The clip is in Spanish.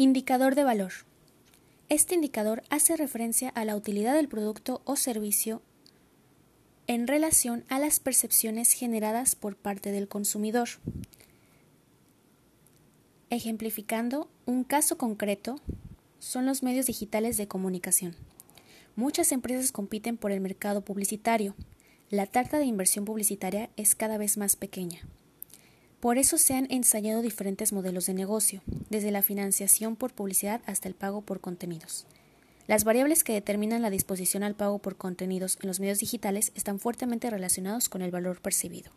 Indicador de valor. Este indicador hace referencia a la utilidad del producto o servicio en relación a las percepciones generadas por parte del consumidor. Ejemplificando un caso concreto, son los medios digitales de comunicación. Muchas empresas compiten por el mercado publicitario. La tarta de inversión publicitaria es cada vez más pequeña. Por eso se han ensayado diferentes modelos de negocio, desde la financiación por publicidad hasta el pago por contenidos. Las variables que determinan la disposición al pago por contenidos en los medios digitales están fuertemente relacionados con el valor percibido.